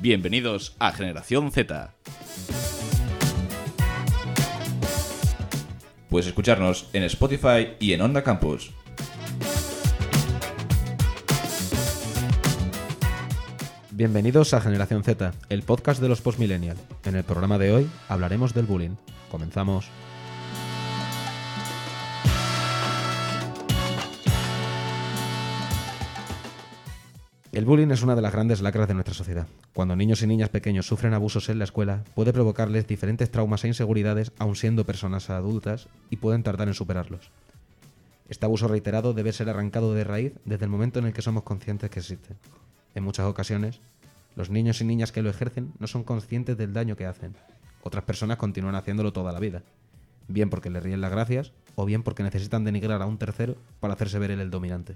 Bienvenidos a Generación Z. Puedes escucharnos en Spotify y en Onda Campus. Bienvenidos a Generación Z, el podcast de los postmillennial. En el programa de hoy hablaremos del bullying. Comenzamos. El bullying es una de las grandes lacras de nuestra sociedad. Cuando niños y niñas pequeños sufren abusos en la escuela, puede provocarles diferentes traumas e inseguridades aun siendo personas adultas y pueden tardar en superarlos. Este abuso reiterado debe ser arrancado de raíz desde el momento en el que somos conscientes que existe. En muchas ocasiones, los niños y niñas que lo ejercen no son conscientes del daño que hacen. Otras personas continúan haciéndolo toda la vida, bien porque le ríen las gracias o bien porque necesitan denigrar a un tercero para hacerse ver él el dominante.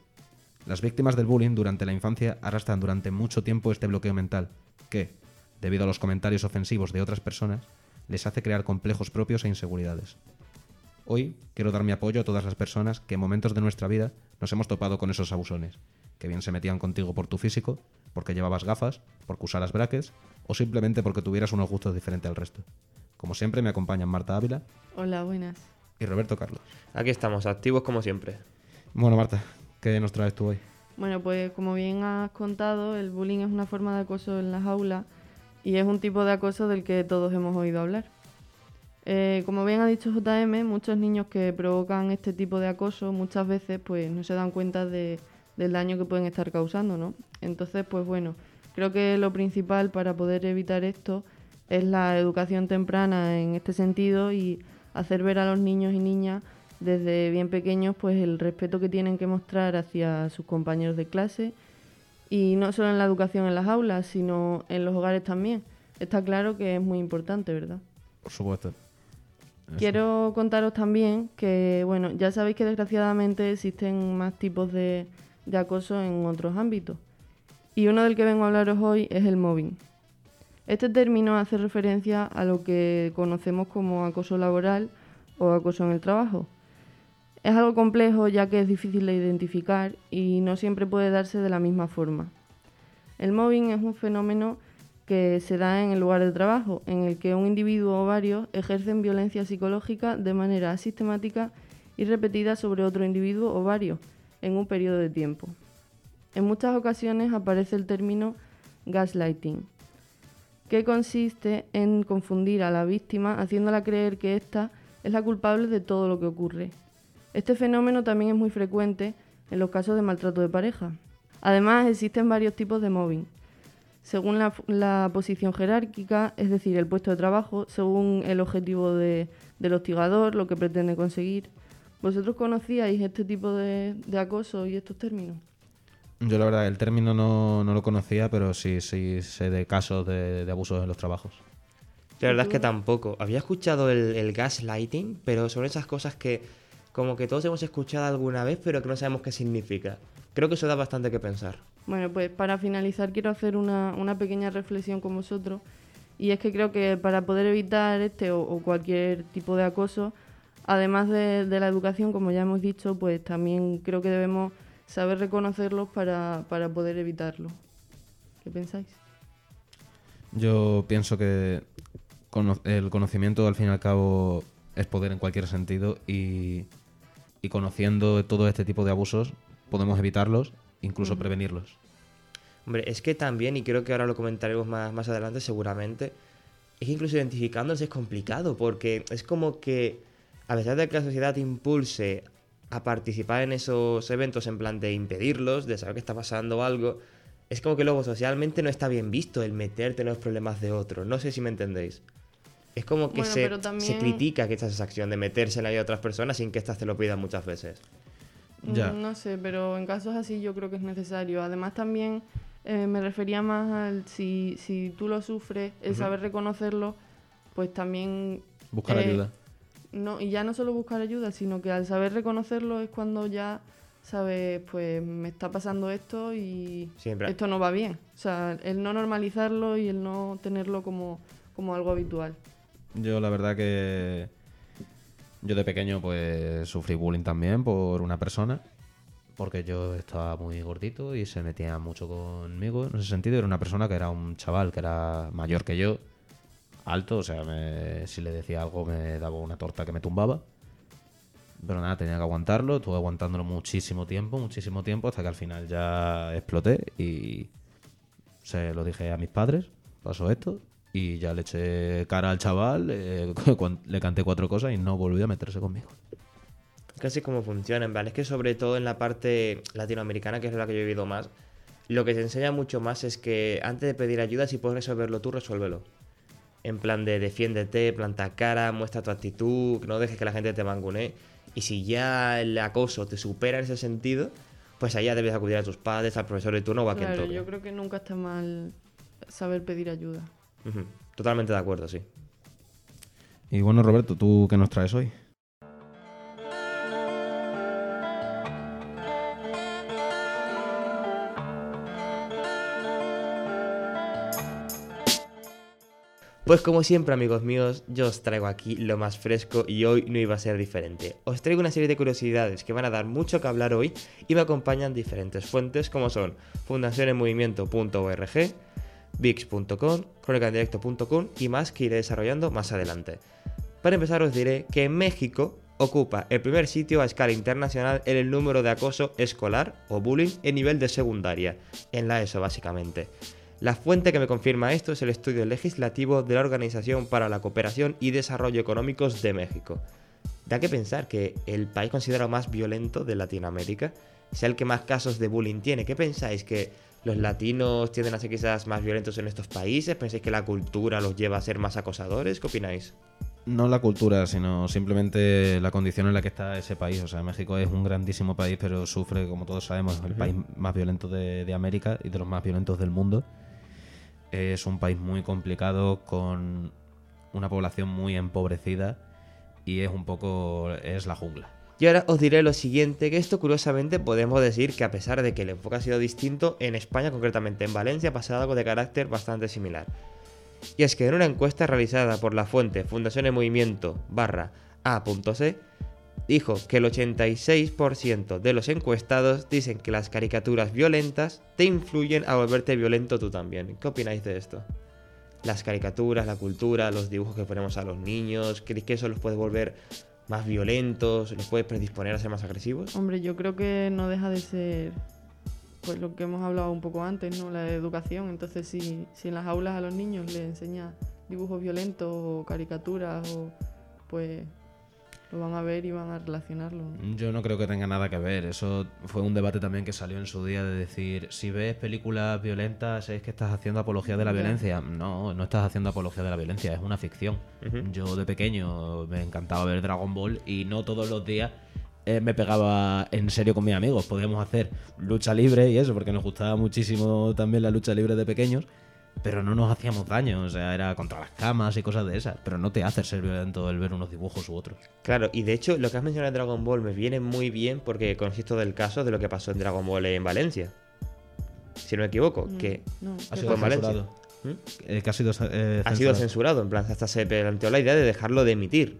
Las víctimas del bullying durante la infancia arrastran durante mucho tiempo este bloqueo mental, que, debido a los comentarios ofensivos de otras personas, les hace crear complejos propios e inseguridades. Hoy quiero dar mi apoyo a todas las personas que en momentos de nuestra vida nos hemos topado con esos abusones, que bien se metían contigo por tu físico, porque llevabas gafas, porque usabas brackets o simplemente porque tuvieras unos gustos diferentes al resto. Como siempre me acompañan Marta Ávila Hola, buenas. y Roberto Carlos. Aquí estamos, activos como siempre. Bueno Marta, ¿qué nos traes tú hoy? Bueno, pues como bien has contado, el bullying es una forma de acoso en las aulas y es un tipo de acoso del que todos hemos oído hablar. Eh, como bien ha dicho JM, muchos niños que provocan este tipo de acoso muchas veces pues no se dan cuenta de- del daño que pueden estar causando, ¿no? Entonces, pues bueno, creo que lo principal para poder evitar esto es la educación temprana en este sentido y hacer ver a los niños y niñas desde bien pequeños pues el respeto que tienen que mostrar hacia sus compañeros de clase y no solo en la educación en las aulas, sino en los hogares también. Está claro que es muy importante, ¿verdad? Por supuesto. Eso. Quiero contaros también que, bueno, ya sabéis que desgraciadamente existen más tipos de, de acoso en otros ámbitos. Y uno del que vengo a hablaros hoy es el mobbing. Este término hace referencia a lo que conocemos como acoso laboral o acoso en el trabajo. Es algo complejo ya que es difícil de identificar y no siempre puede darse de la misma forma. El mobbing es un fenómeno que se da en el lugar de trabajo, en el que un individuo o varios ejercen violencia psicológica de manera sistemática y repetida sobre otro individuo o varios en un periodo de tiempo. En muchas ocasiones aparece el término gaslighting, que consiste en confundir a la víctima haciéndola creer que ésta es la culpable de todo lo que ocurre. Este fenómeno también es muy frecuente en los casos de maltrato de pareja. Además, existen varios tipos de mobbing. Según la, la posición jerárquica, es decir, el puesto de trabajo, según el objetivo de- del hostigador, lo que pretende conseguir. ¿Vosotros conocíais este tipo de, de acoso y estos términos? Yo la verdad, el término no, no lo conocía, pero sí, sí sé de casos de, de abusos en los trabajos. La verdad es que tampoco. Había escuchado el, el gaslighting, pero son esas cosas que como que todos hemos escuchado alguna vez, pero que no sabemos qué significa. Creo que eso da bastante que pensar. Bueno, pues para finalizar quiero hacer una, una pequeña reflexión con vosotros y es que creo que para poder evitar este o, o cualquier tipo de acoso, además de, de la educación, como ya hemos dicho, pues también creo que debemos saber reconocerlos para, para poder evitarlo. ¿Qué pensáis? Yo pienso que el conocimiento al fin y al cabo es poder en cualquier sentido y, y conociendo todo este tipo de abusos podemos evitarlos, incluso prevenirlos. Hombre, es que también, y creo que ahora lo comentaremos más, más adelante seguramente, es que incluso identificándolos es complicado, porque es como que a pesar de que la sociedad impulse a participar en esos eventos en plan de impedirlos, de saber que está pasando algo, es como que luego socialmente no está bien visto el meterte en los problemas de otros. No sé si me entendéis. Es como que Bueno, se, se critica que esta es esa acción de meterse en la vida de otras personas sin que éstas te lo pidan muchas veces. Ya. Mm, No sé, pero en casos así yo creo que es necesario. Además también eh, me refería más al si, si tú lo sufres, el saber reconocerlo, pues también... Buscar eh, ayuda. No, y ya no solo buscar ayuda, sino que al saber reconocerlo es cuando ya sabes, pues me está pasando esto y Siempre. esto no va bien. O sea, el no normalizarlo y el no tenerlo como, como algo habitual. Yo la verdad que yo de pequeño pues sufrí bullying también por una persona, porque yo estaba muy gordito y se metía mucho conmigo en ese sentido. Era una persona que era un chaval que era mayor que yo, alto, o sea, si le decía algo me daba una torta que me tumbaba. Pero nada, tenía que aguantarlo, estuve aguantándolo muchísimo tiempo, muchísimo tiempo, hasta que al final ya exploté y se lo dije a mis padres, pasó esto, y ya le eché cara al chaval, eh, le canté cuatro cosas y no volvió a meterse conmigo. Casi como funciona, en plan, es que sobre todo en la parte latinoamericana, que es la que yo he vivido más, lo que te enseña mucho más es que antes de pedir ayuda, si puedes resolverlo tú, resuélvelo. En plan de defiéndete, planta cara, muestra tu actitud, no dejes que la gente te mangune. Y si ya el acoso te supera en ese sentido, pues ya debes acudir a tus padres, al profesor de turno o a quien Claro, toque. yo creo que nunca está mal saber pedir ayuda. Totalmente de acuerdo, sí. Y bueno, Roberto, ¿tú qué nos traes hoy? Pues como siempre amigos míos, yo os traigo aquí lo más fresco y hoy no iba a ser diferente. Os traigo una serie de curiosidades que van a dar mucho que hablar hoy y me acompañan diferentes fuentes como son fundacionenmovimiento.org, vix.com, cronicandirecto.com y más que iré desarrollando más adelante. Para empezar os diré que México ocupa el primer sitio a escala internacional en el número de acoso escolar o bullying en nivel de secundaria, en la ESO básicamente. La fuente que me confirma esto es el estudio legislativo de la Organización para la Cooperación y Desarrollo Económicos de México. Da que pensar que el país considerado más violento de Latinoamérica sea el que más casos de bullying tiene. ¿Qué pensáis? ¿Que los latinos tienden a ser quizás más violentos en estos países? ¿Pensáis que la cultura los lleva a ser más acosadores? ¿Qué opináis? No la cultura, sino simplemente la condición en la que está ese país. O sea, México es un grandísimo país, pero sufre, como todos sabemos, el país más violento de, de América y de los más violentos del mundo. Es un país muy complicado, con una población muy empobrecida y es un poco... es la jungla. Y ahora os diré lo siguiente, que esto curiosamente podemos decir que a pesar de que el enfoque ha sido distinto, en España, concretamente en Valencia, ha pasado algo de carácter bastante similar. Y es que en una encuesta realizada por la fuente Fundación en Movimiento barra A.C, dijo que el 86% de los encuestados dicen que las caricaturas violentas te influyen a volverte violento tú también. ¿Qué opináis de esto? Las caricaturas, la cultura, los dibujos que ponemos a los niños, ¿creéis que eso los puede volver más violentos, los puede predisponer a ser más agresivos? Hombre, yo creo que no deja de ser pues lo que hemos hablado un poco antes, ¿no? La educación. Entonces, si, si en las aulas a los niños les enseña dibujos violentos o caricaturas, o pues lo van a ver y van a relacionarlo. Yo no creo que tenga nada que ver. Eso fue un debate también que salió en su día de decir, si ves películas violentas es que estás haciendo apología de la violencia. No, no estás haciendo apología de la violencia, es una ficción. Yo de pequeño me encantaba ver Dragon Ball y no todos los días eh, me pegaba en serio con mis amigos. Podíamos hacer lucha libre y eso, porque nos gustaba muchísimo también la lucha libre de pequeños. Pero no nos hacíamos daño, o sea, era contra las camas y cosas de esas. Pero no te hace ser violento el ver unos dibujos u otros. Claro, y de hecho lo que has mencionado de Dragon Ball me viene muy bien porque consisto del caso de lo que pasó en Dragon Ball en Valencia. Si no me equivoco, Mm, que no, Ha ¿qué sido censurado. ¿Mm? Eh, que ha sido, eh, ha sido censurado. censurado, en plan, hasta se planteó la idea de dejarlo de emitir.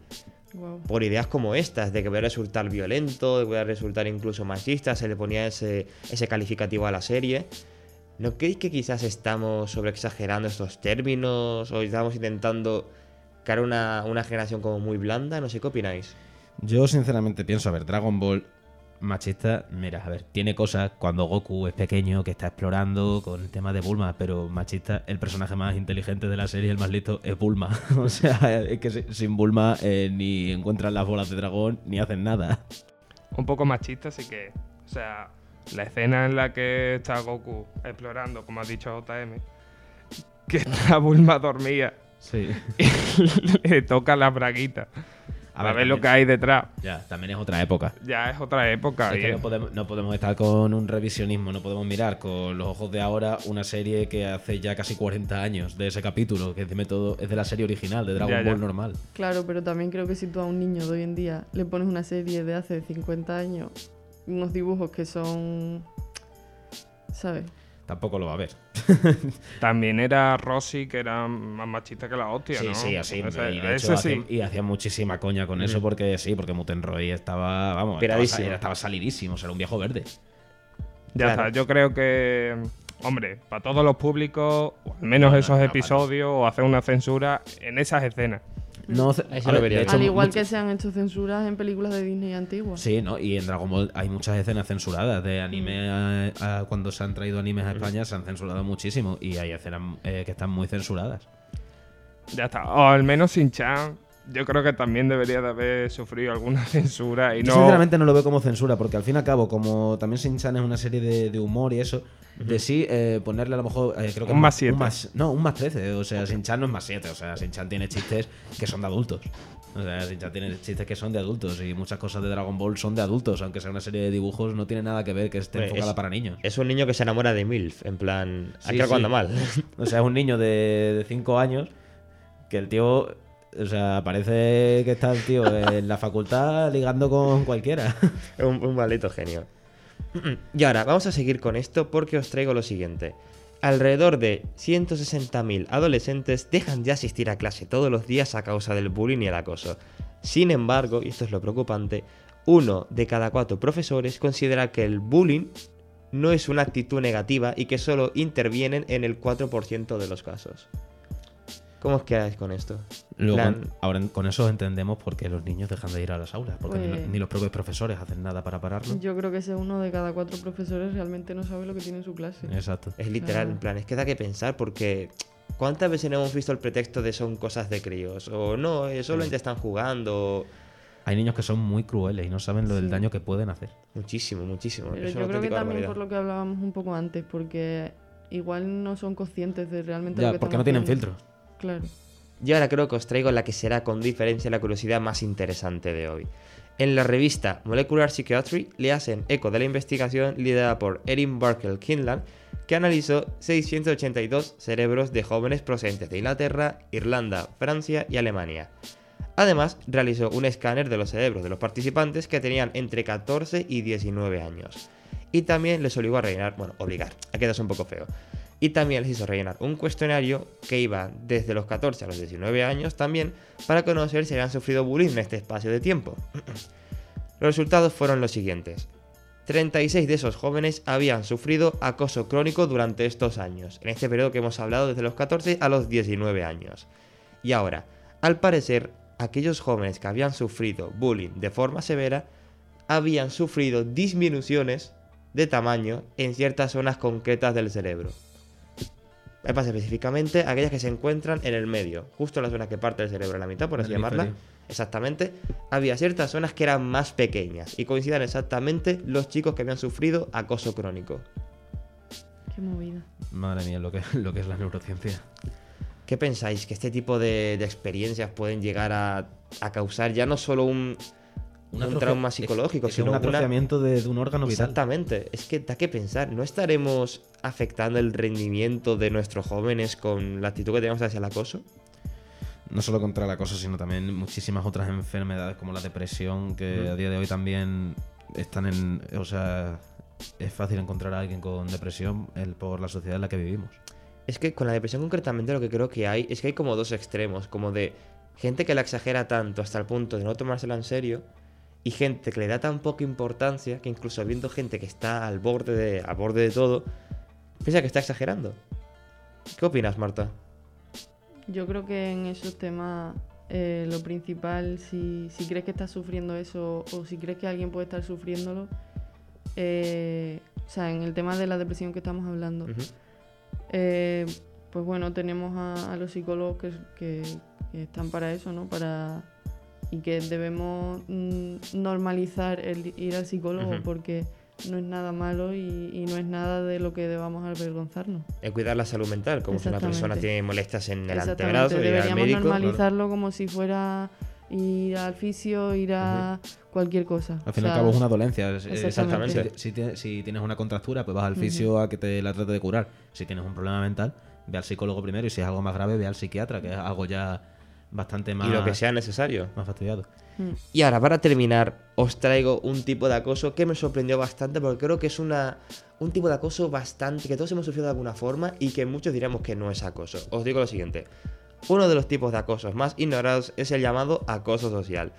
Guau. Por ideas como estas, de que voy a resultar violento, de que voy a resultar incluso machista, se le ponía ese, ese calificativo a la serie. ¿No creéis que quizás estamos sobreexagerando estos términos o estamos intentando crear una, una generación como muy blanda? No sé qué opináis. Yo sinceramente pienso, a ver, Dragon Ball machista, mira, a ver, tiene cosas cuando Goku es pequeño que está explorando con el tema de Bulma, pero machista, el personaje más inteligente de la serie, el más listo, es Bulma. o sea, es que si- sin Bulma eh, ni encuentran las bolas de dragón ni hacen nada. un poco machista, así que, o sea, la escena en la que está Goku explorando, como ha dicho JM, que está Bulma dormida Sí. y le toca la braguita. A, ver, lo que hay detrás. Ya, también es otra época. Ya es otra época. Es y que es- no podemos, no podemos estar con un revisionismo, no podemos mirar con los ojos de ahora una serie que hace ya casi 40 años de ese capítulo, que encima de todo es de la serie original, de Dragon Ya, ya. Ball normal. Claro, pero también creo que si tú a un niño de hoy en día le pones una serie de hace 50 años, unos dibujos que son, ¿sabes? tampoco lo va a ver. También era Rosy, que era más machista que la hostia, Sí, ¿no? sí, así. O sea, y de eso hecho, sí. hacían- y hacían muchísima coña con eso porque sí, porque Mutenroy estaba, vamos, estaba, estaba salidísimo, o sea, era un viejo verde. Ya Claro. está, yo creo que, hombre, para todos los públicos, o al menos No, no, esos no, episodios, o hacer una censura en esas escenas. No, ver, vería. hecho, Al igual mucho- que se han hecho censuras en películas de Disney antiguas. Sí, ¿no? Y en Dragon Ball hay muchas escenas censuradas de anime a- a- cuando se han traído animes a España se han censurado muchísimo y hay escenas eh, que están muy censuradas. Ya está. O al menos Sin-Chan, yo creo que también debería de haber sufrido alguna censura y Yo no... sinceramente no lo veo como censura, porque al fin y al cabo, como también Shin-Chan es una serie de, de humor y eso, de sí eh, ponerle a lo mejor, eh, creo que Un más siete. no, un más 13, o sea, Shin-Chan no es más 7, o sea, Shin-Chan tiene chistes que son de adultos. O sea, Shin-Chan tiene chistes que son de adultos y muchas cosas de Dragon Ball son de adultos, aunque sea una serie de dibujos, no tiene nada que ver que esté enfocada es- para niños. Es un niño que se enamora de MILF, en plan, Sí, aquí sí. anda mal. O sea, es un niño de 5 años que el tío, o sea, parece que está tío en la facultad ligando con cualquiera. un, un maldito genio. Y ahora, vamos a seguir con esto porque os traigo lo siguiente. Alrededor de 160.000 adolescentes dejan de asistir a clase todos los días a causa del bullying y el acoso. Sin embargo, y esto es lo preocupante, uno de cada cuatro profesores considera que el bullying no es una actitud negativa y que solo intervienen en el 4% de los casos. ¿Cómo os quedáis con esto? Luego, Plan- ahora con eso entendemos por qué los niños dejan de ir a las aulas, porque ni, Pues- ni los propios profesores hacen nada para pararlo. Yo creo que ese uno de cada cuatro profesores realmente no sabe lo que tiene en su clase. Exacto. Es literal, Claro. en plan, es que da que pensar porque ¿cuántas veces no hemos visto el pretexto de son cosas de críos? O no, eh, solamente están jugando. Hay niños que son muy crueles y no saben lo del daño que pueden hacer. Muchísimo, muchísimo. Pero yo creo que también barbaridad. por lo que hablábamos un poco antes, porque igual no son conscientes de realmente Ya, lo que porque no tienen filtros. Claro. Y ahora creo que os traigo la que será con diferencia la curiosidad más interesante de hoy. En la revista Molecular Psychiatry le hacen eco de la investigación liderada por Erin Barkel Kinlan, que analizó 682 cerebros de jóvenes procedentes de Inglaterra, Irlanda, Francia y Alemania. Además, realizó un escáner de los cerebros de los participantes que tenían entre 14 y 19 años. Y también les obligó a rellenar, bueno, obligar, ha quedado un poco feo. Y también les hizo rellenar un cuestionario que iba desde los 14 a los 19 años también para conocer si habían sufrido bullying en este espacio de tiempo. Los resultados fueron los siguientes. 36 de esos jóvenes habían sufrido acoso crónico durante estos años, en este periodo que hemos hablado desde los 14 a los 19 años. Y ahora, al parecer, aquellos jóvenes que habían sufrido bullying de forma severa habían sufrido disminuciones de tamaño en ciertas zonas concretas del cerebro. Más específicamente aquellas que se encuentran en el medio, justo la zona que parte del cerebro en la mitad, por así llamarla. Exactamente. Había ciertas zonas que eran más pequeñas y coincidían exactamente los chicos que habían sufrido acoso crónico. Qué movida. Madre mía, lo que, lo que es la neurociencia. ¿Qué pensáis? ¿Que este tipo de, de experiencias pueden llegar a, a causar ya no solo un, un trauma es- psicológico, es sino un una- atrofiamiento de, de un órgano vital. Exactamente, es que da que pensar, ¿no estaremos afectando el rendimiento de nuestros jóvenes con la actitud que tenemos hacia el acoso? No solo contra el acoso, sino también muchísimas otras enfermedades como la depresión, que a día de hoy también están en. O sea, es fácil encontrar a alguien con depresión el, por la sociedad en la que vivimos. Es que con la depresión concretamente lo que creo que hay es que hay como dos extremos, como de gente que la exagera tanto hasta el punto de no tomársela en serio y gente que le da tan poca importancia que incluso viendo gente que está al borde de, al borde de todo, piensa que está exagerando. ¿Qué opinas, Marta? Yo creo que en esos temas eh, lo principal, si, si crees que estás sufriendo eso o si crees que alguien puede estar sufriéndolo, eh, o sea, en el tema de la depresión que estamos hablando, eh, pues bueno, tenemos a, a los psicólogos que, que- que están para eso, ¿no? Para, y que debemos mm, normalizar el ir al psicólogo porque no es nada malo y, y no es nada de lo que debamos avergonzarnos. El cuidar la salud mental, como si una persona tiene molestias en el antebrazo, ir al deberíamos médico. normalizarlo como si fuera ir al fisio, ir a cualquier cosa. Al fin y O al cabo es una dolencia. es- es- Exactamente. Si, si tienes- si tienes una contractura, pues vas al fisio a que te la trate de curar. Si tienes un problema mental, ve al psicólogo primero y si es algo más grave, ve al psiquiatra, que es algo ya bastante más, Y lo que sea necesario. más fastidiado. Mm. Y ahora, para terminar, os traigo un tipo de acoso que me sorprendió bastante porque creo que es una, un tipo de acoso bastante que todos hemos sufrido de alguna forma y que muchos diremos que no es acoso. Os digo lo siguiente. Uno de los tipos de acosos más ignorados es el llamado acoso social,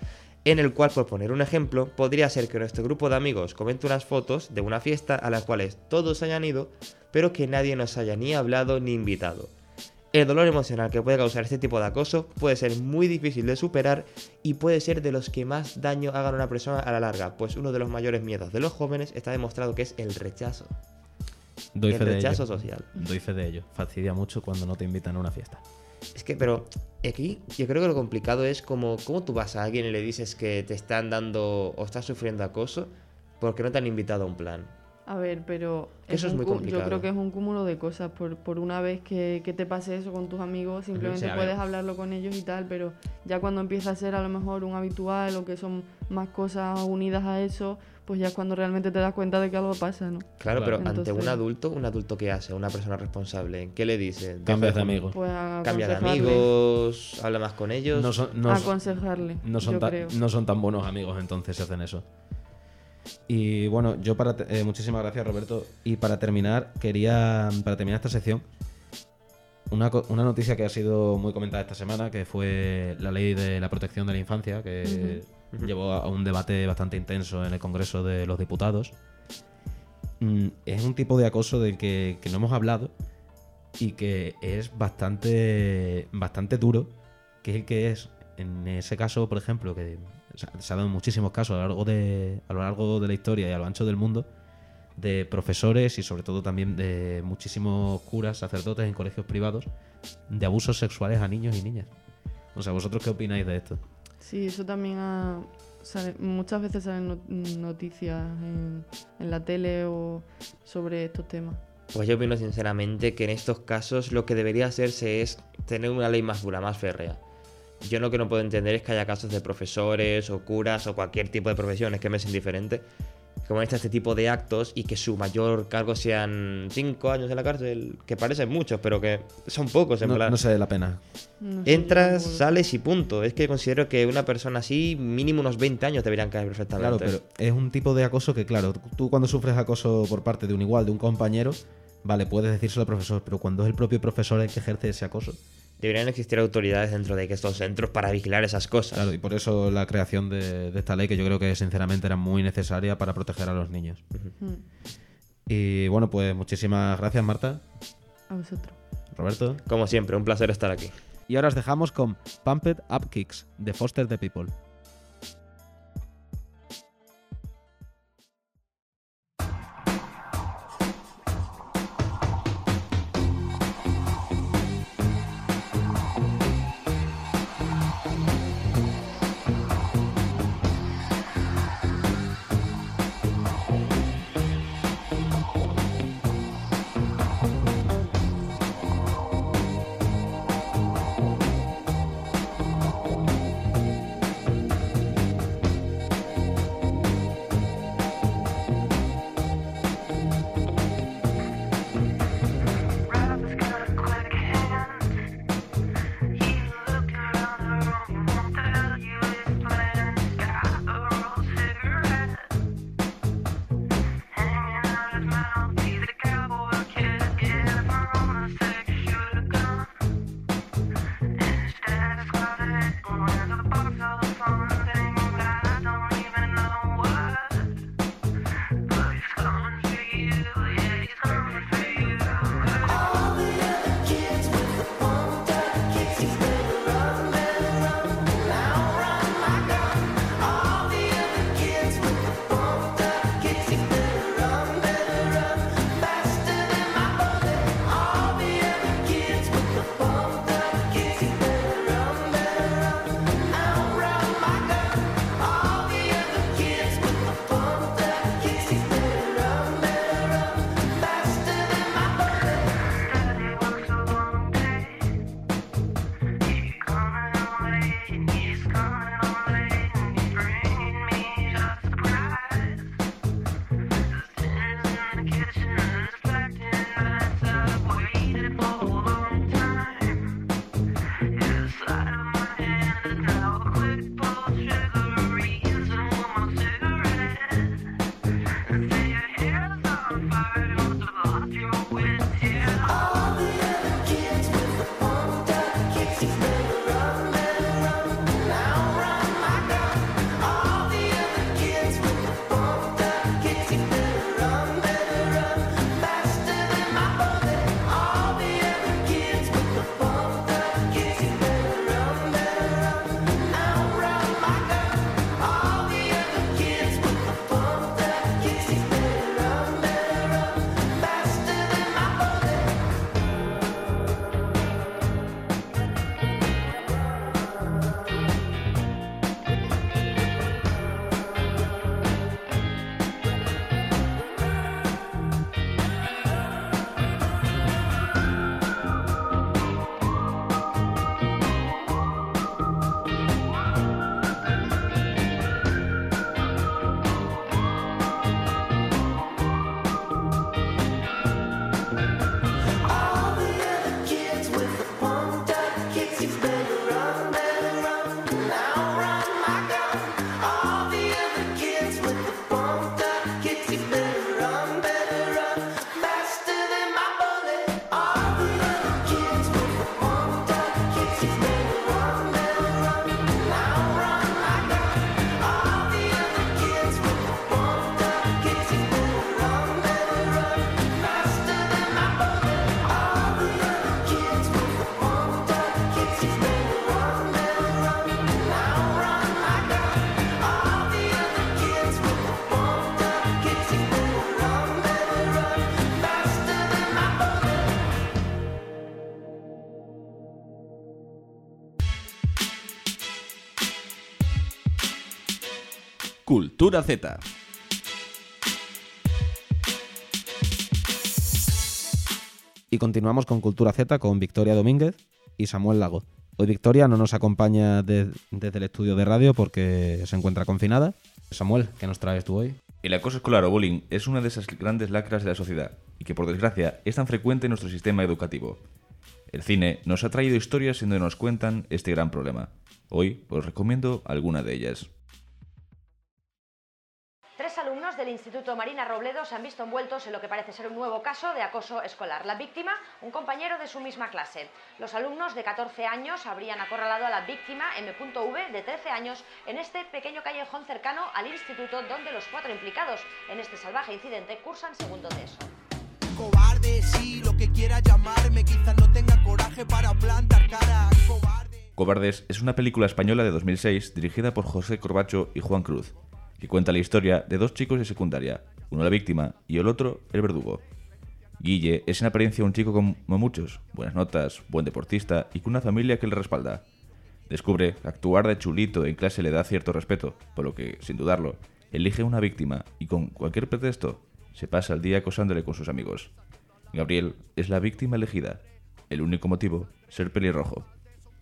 en el cual, por poner un ejemplo, podría ser que nuestro grupo de amigos comente unas fotos de una fiesta a las cuales todos hayan ido, pero que nadie nos haya ni hablado ni invitado. El dolor emocional que puede causar este tipo de acoso puede ser muy difícil de superar y puede ser de los que más daño hagan a una persona a la larga, pues uno de los mayores miedos de los jóvenes está demostrado que es el rechazo. Doy el fe de rechazo ello. social. Doy fe de ello. Fastidia mucho cuando no te invitan a una fiesta. Es que, pero aquí yo creo que lo complicado es como cómo tú vas a alguien y le dices que te están dando o estás sufriendo acoso porque no te han invitado a un plan. A ver, pero Eso es muy complicado. Yo creo que es un cúmulo de cosas. Por, por una vez que, que te pase eso con tus amigos, simplemente Sí, puedes hablarlo con ellos y tal, pero ya cuando empieza a ser a lo mejor un habitual o que son más cosas unidas a eso, pues ya es cuando realmente te das cuenta de que algo pasa, ¿no? Claro, Claro. pero ante Entonces- un adulto, ¿un adulto qué hace? Una persona responsable. ¿Qué le dice? Cambias de amigos. Pues a Cambia de amigos, habla más con ellos. No son, no, aconsejarle, no son yo tan, creo. no son tan buenos amigos entonces si hacen eso. Y bueno, yo para eh, muchísimas gracias Roberto. Y para terminar, quería, para terminar esta sección, una, una noticia que ha sido muy comentada esta semana, que fue la ley de la protección de la infancia, que llevó a un debate bastante intenso en el Congreso de los Diputados. Mm, Es un tipo de acoso del que, que no hemos hablado y que es bastante, bastante duro, que es el que es, en ese caso, por ejemplo, que se ha- dado muchísimos casos a lo largo de, a lo largo de la historia y a lo ancho del mundo, de profesores y sobre todo también de muchísimos curas, sacerdotes en colegios privados, de abusos sexuales a niños y niñas. O sea, ¿vosotros qué opináis de esto? Sí, eso también ha- sale- muchas veces salen no- noticias en, en la tele o sobre estos temas. Pues yo opino sinceramente que en estos casos lo que debería hacerse es tener una ley más dura, más férrea. Yo lo que no puedo entender es que haya casos de profesores o curas o cualquier tipo de profesiones que me es indiferente que cometan este tipo de actos y que su mayor cargo sean cinco años en la cárcel, que parecen muchos, pero que son pocos en No, plan. no sé la pena. No Entras, sales y punto. Es que considero que una persona así, mínimo unos 20 años deberían caer Claro, perfectamente. pero es un tipo de acoso que, claro, tú cuando sufres acoso por parte de un igual, de un compañero, vale, puedes decírselo al profesor, pero cuando es el propio profesor el que ejerce ese acoso, Deberían existir autoridades dentro de estos centros para vigilar esas cosas. claro, y por eso la creación de, de esta ley, que yo creo que sinceramente era muy necesaria para proteger a los niños. Y bueno, pues muchísimas gracias, Marta, A vosotros. Roberto. Como siempre, un placer estar aquí. Y ahora os dejamos con Pumped Up Kicks de Foster the People. Cultura Z. Y continuamos con Cultura Z con Victoria Domínguez y Samuel Lago. Hoy Victoria no nos acompaña de- desde el estudio de radio porque se encuentra confinada. Samuel, ¿qué nos traes tú hoy? El acoso escolar o bullying es una de esas grandes lacras de la sociedad y que por desgracia es tan frecuente en nuestro sistema educativo. El cine nos ha traído historias en donde nos cuentan este gran problema. Hoy os recomiendo alguna de ellas. Del Instituto Marina Robledo se han visto envueltos en lo que parece ser un nuevo caso de acoso escolar. La víctima, un compañero de su misma clase. Los alumnos de 14 años habrían acorralado a la víctima M.V. de 13 años en este pequeño callejón cercano al instituto donde los cuatro implicados en este salvaje incidente cursan segundo de eso. Cobarde, sí, lo que quiera llamarme, quizás no tenga coraje para plantar cara. Cobarde. Cobardes es una película española de 2006 dirigida por José Corbacho y Juan Cruz, que cuenta la historia de dos chicos de secundaria, uno la víctima y el otro el verdugo. Guille es en apariencia un chico como muchos, buenas notas, buen deportista y con una familia que le respalda. Descubre que actuar de chulito en clase le da cierto respeto, por lo que, sin dudarlo, elige una víctima y con cualquier pretexto se pasa el día acosándole con sus amigos. Gabriel es la víctima elegida, el único motivo, ser pelirrojo.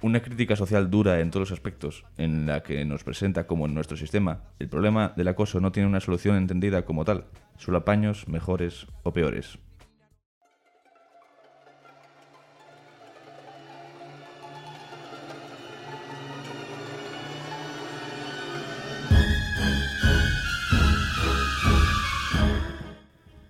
Una crítica social dura en todos los aspectos, en la que nos presenta como en nuestro sistema el problema del acoso no tiene una solución entendida como tal, solo apaños mejores o peores.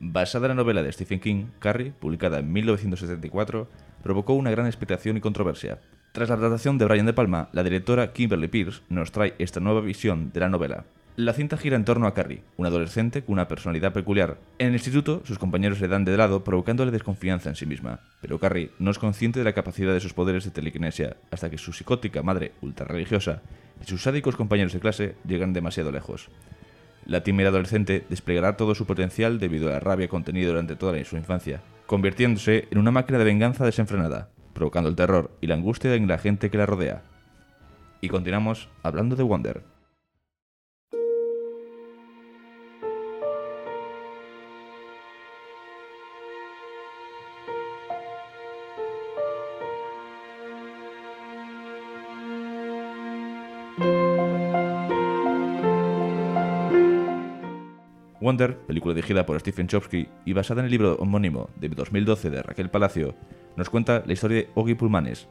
Basada en la novela de Stephen King, Carrie, publicada en 1974, provocó una gran expectación y controversia. Tras la adaptación de Brian De Palma, la directora Kimberly Pierce nos trae esta nueva visión de la novela. La cinta gira en torno a Carrie, un adolescente con una personalidad peculiar. En el instituto, sus compañeros le dan de lado, provocándole desconfianza en sí misma. Pero Carrie no es consciente de la capacidad de sus poderes de telequinesia, hasta que su psicótica madre, ultra religiosa, y sus sádicos compañeros de clase llegan demasiado lejos. La tímida adolescente desplegará todo su potencial debido a la rabia contenida durante toda su infancia, convirtiéndose en una máquina de venganza desenfrenada, provocando el terror y la angustia en la gente que la rodea. Y continuamos hablando de Wonder. Wonder, película dirigida por Stephen Chomsky y basada en el libro homónimo de 2012 de Raquel Palacio, nos cuenta la historia de Ogi Pulmanes,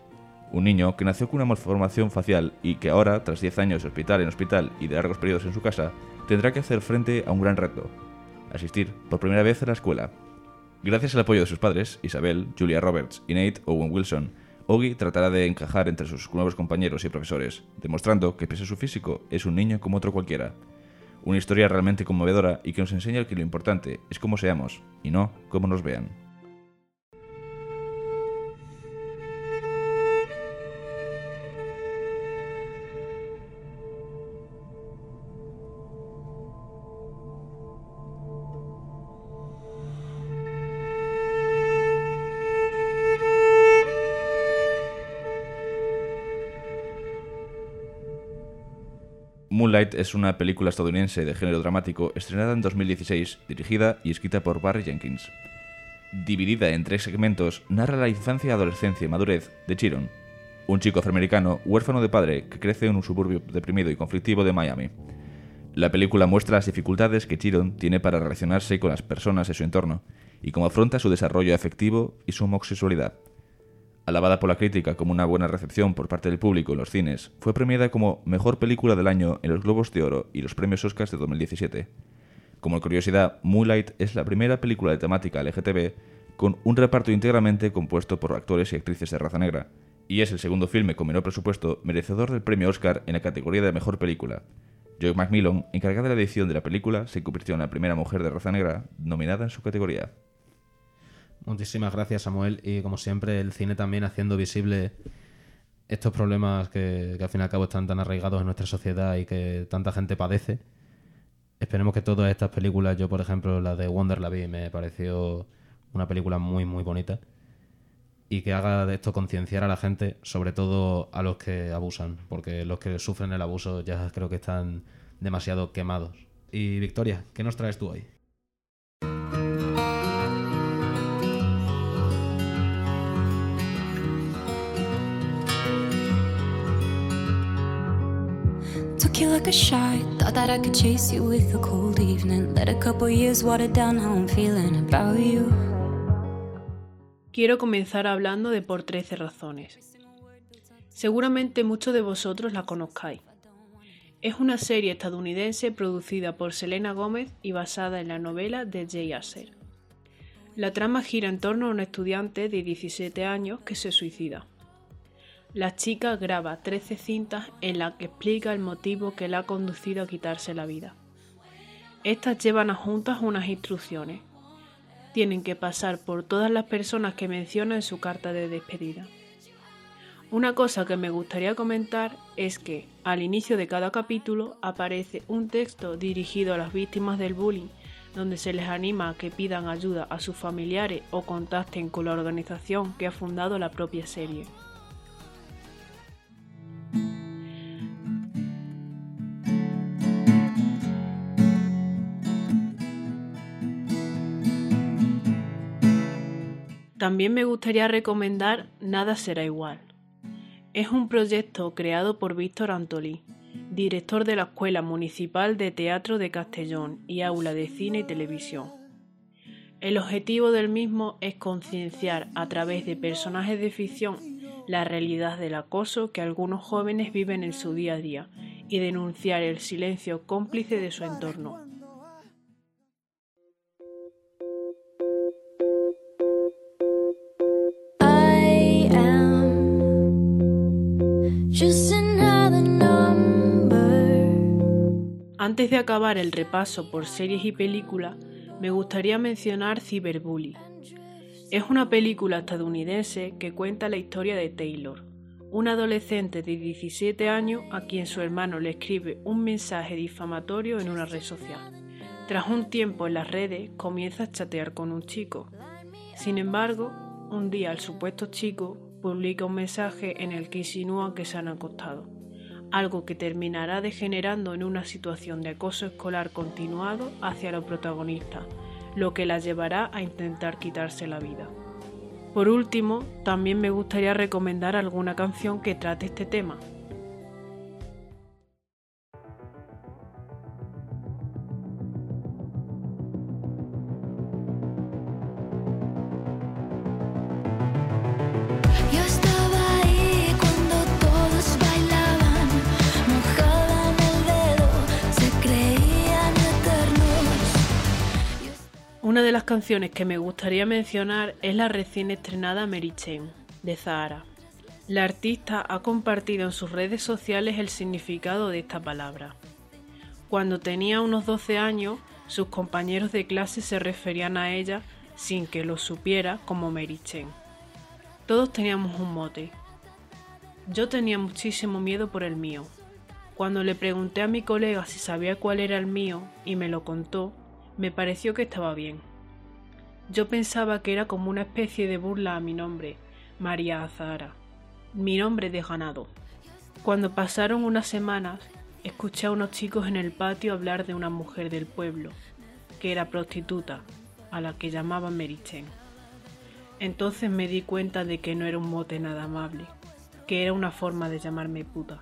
un niño que nació con una malformación facial y que ahora, tras 10 años de hospital en hospital y de largos periodos en su casa, tendrá que hacer frente a un gran reto, asistir por primera vez a la escuela. Gracias al apoyo de sus padres, Isabel, Julia Roberts y Nate Owen Wilson, Ogi tratará de encajar entre sus nuevos compañeros y profesores, demostrando que pese a su físico es un niño como otro cualquiera. Una historia realmente conmovedora y que nos enseña que lo importante es cómo seamos y no cómo nos vean. Es una película estadounidense de género dramático estrenada en 2016, dirigida y escrita por Barry Jenkins. Dividida en tres segmentos, narra la infancia, adolescencia y madurez de Chiron, un chico afroamericano huérfano de padre que crece en un suburbio deprimido y conflictivo de Miami. La película muestra las dificultades que Chiron tiene para relacionarse con las personas de su entorno y cómo afronta su desarrollo afectivo y su homosexualidad. Alabada por la crítica como una buena recepción por parte del público en los cines, fue premiada como Mejor Película del Año en los Globos de Oro y los Premios Oscars de 2017. Como curiosidad, Moonlight es la primera película de temática LGTB con un reparto íntegramente compuesto por actores y actrices de raza negra, y es el segundo filme con menor presupuesto merecedor del premio Oscar en la categoría de Mejor Película. Joy Macmillan, encargada de la edición de la película, se convirtió en la primera mujer de raza negra nominada en su categoría. Muchísimas gracias, Samuel. Y como siempre, el cine también haciendo visible estos problemas que, que al fin y al cabo están tan arraigados en nuestra sociedad y que tanta gente padece. Esperemos que todas estas películas, yo por ejemplo, la de Wonder la me pareció una película muy, muy bonita. Y que haga de esto concienciar a la gente, sobre todo a los que abusan, porque los que sufren el abuso ya creo que están demasiado quemados. Y Victoria, ¿qué nos traes tú hoy? Quiero comenzar hablando de Por 13 razones. Seguramente muchos de vosotros la conozcáis. Es una serie estadounidense producida por Selena Gómez y basada en la novela de Jay Asher. La trama gira en torno a un estudiante de 17 años que se suicida. La chica graba 13 cintas en las que explica el motivo que la ha conducido a quitarse la vida. Estas llevan adjuntas unas instrucciones. Tienen que pasar por todas las personas que menciona en su carta de despedida. Una cosa que me gustaría comentar es que al inicio de cada capítulo aparece un texto dirigido a las víctimas del bullying donde se les anima a que pidan ayuda a sus familiares o contacten con la organización que ha fundado la propia serie. También me gustaría recomendar Nada será igual. Es un proyecto creado por Víctor Antolí, director de la Escuela Municipal de Teatro de Castellón y Aula de Cine y Televisión. El objetivo del mismo es concienciar a través de personajes de ficción la realidad del acoso que algunos jóvenes viven en su día a día y denunciar el silencio cómplice de su entorno. Antes de acabar el repaso por series y películas, me gustaría mencionar Cyberbully. Es una película estadounidense que cuenta la historia de Taylor, un adolescente de 17 años a quien su hermano le escribe un mensaje difamatorio en una red social. Tras un tiempo en las redes, comienza a chatear con un chico. Sin embargo, un día el supuesto chico publica un mensaje en el que insinúa que se han acostado, algo que terminará degenerando en una situación de acoso escolar continuado hacia la protagonista, lo que la llevará a intentar quitarse la vida. Por último, también me gustaría recomendar alguna canción que trate este tema. Canciones que me gustaría mencionar es la recién estrenada Mary de Zahara. La artista ha compartido en sus redes sociales el significado de esta palabra. Cuando tenía unos 12 años, sus compañeros de clase se referían a ella sin que lo supiera como Mary. Todos teníamos un mote. Yo tenía muchísimo miedo por el mío. Cuando le pregunté a mi colega si sabía cuál era el mío y me lo contó, me pareció que estaba bien. Yo pensaba que era como una especie de burla a mi nombre, María Azahara, mi nombre de ganado. Cuando pasaron unas semanas, escuché a unos chicos en el patio hablar de una mujer del pueblo, que era prostituta, a la que llamaban Merichen. Entonces me di cuenta de que no era un mote nada amable, que era una forma de llamarme puta.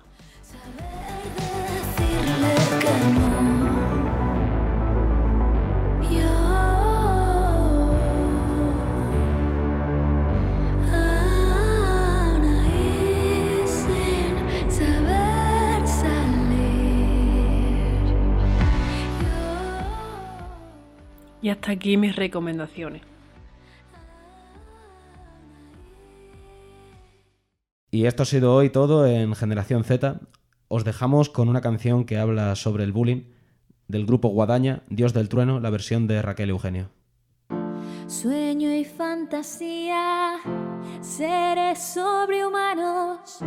Y hasta aquí mis recomendaciones. Y esto ha sido hoy todo en Generación Z. Os dejamos con una canción que habla sobre el bullying del grupo Guadaña, Dios del Trueno, la versión de Raquel Eugenio. Sueño y fantasía, seres sobrehumanos,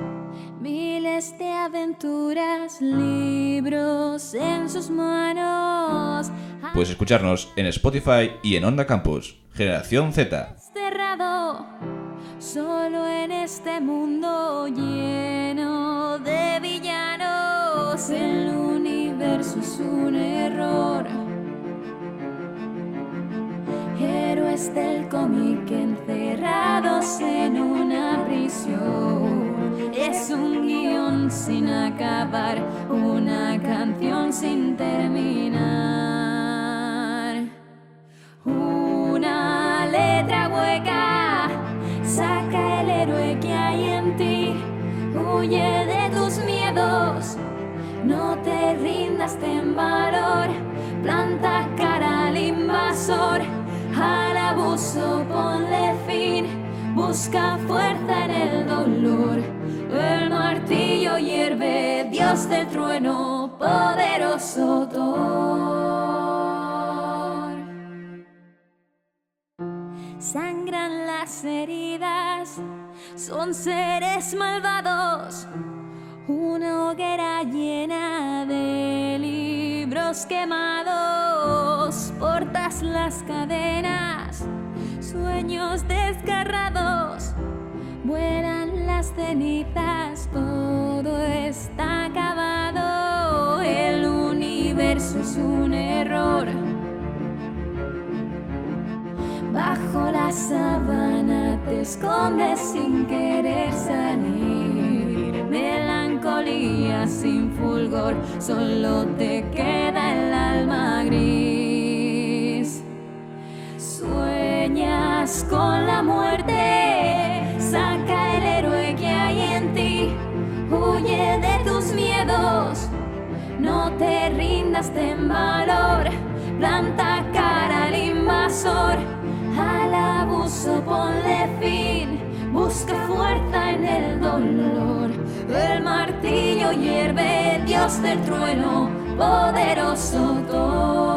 miles de aventuras, libros en sus manos. Puedes escucharnos en Spotify y en Onda Campus. Generación Z. Cerrado, solo en este mundo lleno de villanos. El universo es un error. Héroes del cómic encerrados en una prisión. Es un guion sin acabar, una canción sin terminar. Una letra hueca saca el héroe que hay en ti. Huye de tus miedos, no te rindas, ten valor. Planta cara al invasor, al abuso ponle fin. Busca fuerza en el dolor. El martillo hierve, Dios del trueno, poderoso Thor. Sangran las heridas, son seres malvados. Una hoguera llena de libros quemados. Portas las cadenas, sueños desgarrados. Vuelan las cenizas, todo está acabado. El universo es un error. Bajo la sábana te escondes sin querer salir. Melancolía sin fulgor, solo te queda Con la muerte, saca el héroe que hay en ti. Huye de tus miedos, no te rindas, ten valor. Planta cara al invasor, al abuso ponle fin. Busca fuerza en el dolor. El martillo hierve, Dios del trueno, poderoso Thor.